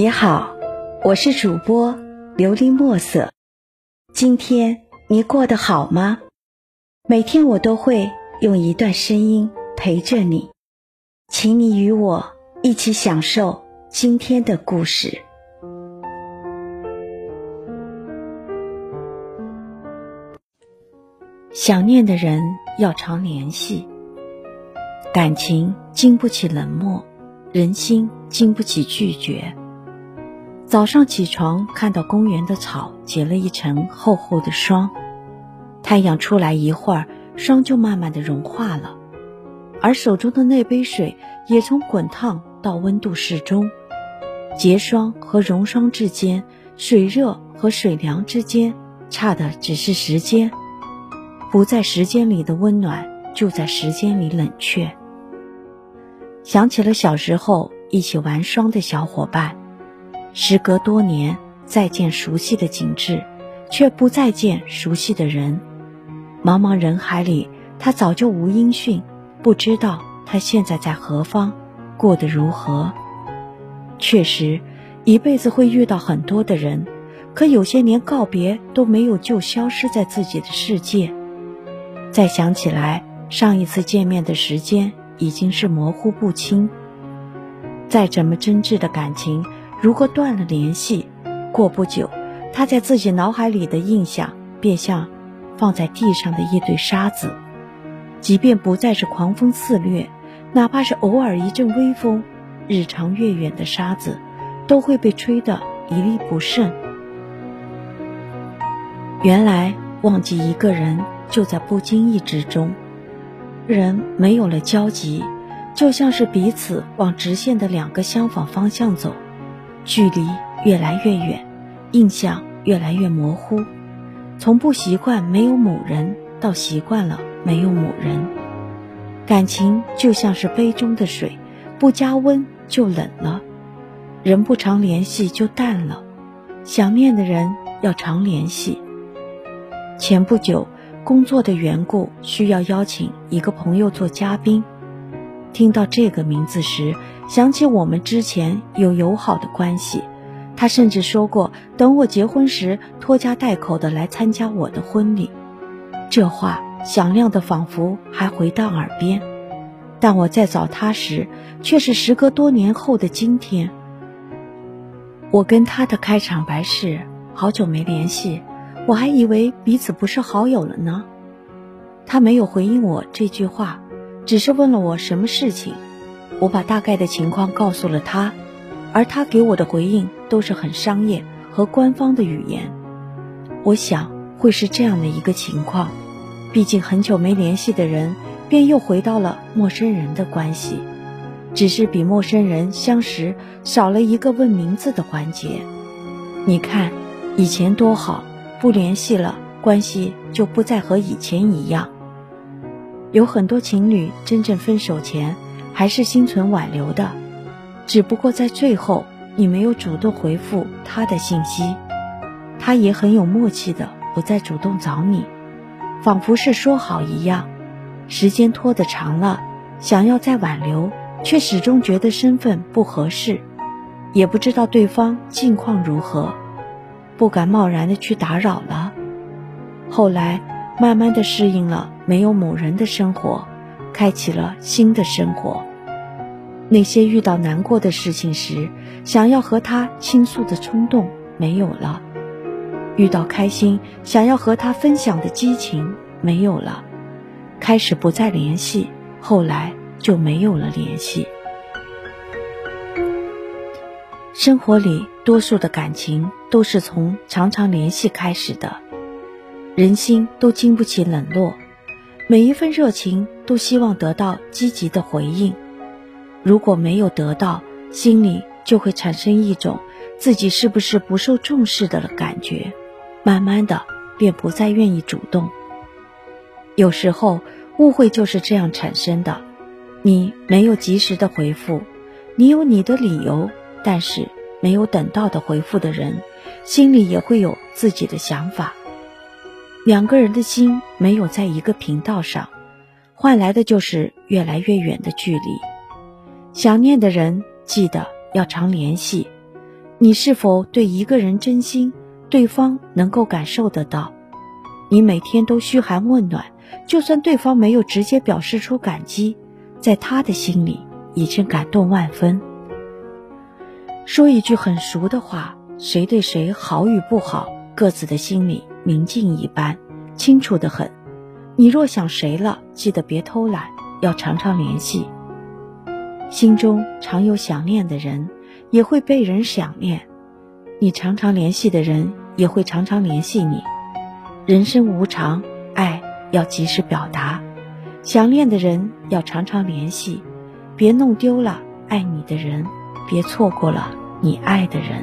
你好，我是主播琉璃墨色。今天你过得好吗？每天我都会用一段声音陪着你，请你与我一起享受今天的故事。想念的人要常联系，感情经不起冷漠，人心经不起拒绝。早上起床，看到公园的草结了一层厚厚的霜，太阳出来一会儿，霜就慢慢的融化了，而手中的那杯水也从滚烫到温度适中。结霜和融霜之间，水热和水凉之间，差的只是时间。不在时间里的温暖，就在时间里冷却。想起了小时候一起玩霜的小伙伴。时隔多年，再见熟悉的景致，却不再见熟悉的人。茫茫人海里，他早就无音讯，不知道他现在在何方，过得如何。确实，一辈子会遇到很多的人，可有些连告别都没有，就消失在自己的世界。再想起来，上一次见面的时间已经是模糊不清。再怎么真挚的感情。如果断了联系，过不久，他在自己脑海里的印象便像放在地上的一堆沙子。即便不再是狂风肆虐，哪怕是偶尔一阵微风，日长月远的沙子都会被吹得一粒不剩。原来忘记一个人就在不经意之中，人没有了交集，就像是彼此往直线的两个相反方向走。距离越来越远，印象越来越模糊，从不习惯没有某人到习惯了没有某人。感情就像是杯中的水，不加温就冷了。人不常联系就淡了，想念的人要常联系。前不久，工作的缘故需要邀请一个朋友做嘉宾。听到这个名字时，想起我们之前有友好的关系，他甚至说过等我结婚时拖家带口的来参加我的婚礼。这话响亮的仿佛还回荡耳边，但我在找他时，却是时隔多年后的今天。我跟他的开场白是：好久没联系，我还以为彼此不是好友了呢。他没有回应我这句话。只是问了我什么事情，我把大概的情况告诉了他，而他给我的回应都是很商业和官方的语言。我想会是这样的一个情况，毕竟很久没联系的人，便又回到了陌生人的关系，只是比陌生人相识少了一个问名字的环节。你看，以前多好，不联系了，关系就不再和以前一样。有很多情侣真正分手前还是心存挽留的，只不过在最后你没有主动回复他的信息，他也很有默契的不再主动找你，仿佛是说好一样。时间拖得长了，想要再挽留，却始终觉得身份不合适，也不知道对方近况如何，不敢贸然的去打扰了。后来。慢慢的适应了没有某人的生活，开启了新的生活。那些遇到难过的事情时，想要和他倾诉的冲动没有了；遇到开心想要和他分享的激情没有了。开始不再联系，后来就没有了联系。生活里多数的感情都是从常常联系开始的。人心都经不起冷落，每一份热情都希望得到积极的回应。如果没有得到，心里就会产生一种自己是不是不受重视的感觉，慢慢的便不再愿意主动。有时候误会就是这样产生的，你没有及时的回复，你有你的理由，但是没有等到的回复的人，心里也会有自己的想法。两个人的心没有在一个频道上，换来的就是越来越远的距离。想念的人，记得要常联系。你是否对一个人真心，对方能够感受得到？你每天都嘘寒问暖，就算对方没有直接表示出感激，在他的心里已经感动万分。说一句很俗的话，谁对谁好与不好，各自的心里明镜一般，清楚的很。你若想谁了，记得别偷懒，要常常联系。心中常有想念的人，也会被人想念；你常常联系的人，也会常常联系你。人生无常，爱要及时表达，想念的人要常常联系，别弄丢了爱你的人，别错过了你爱的人。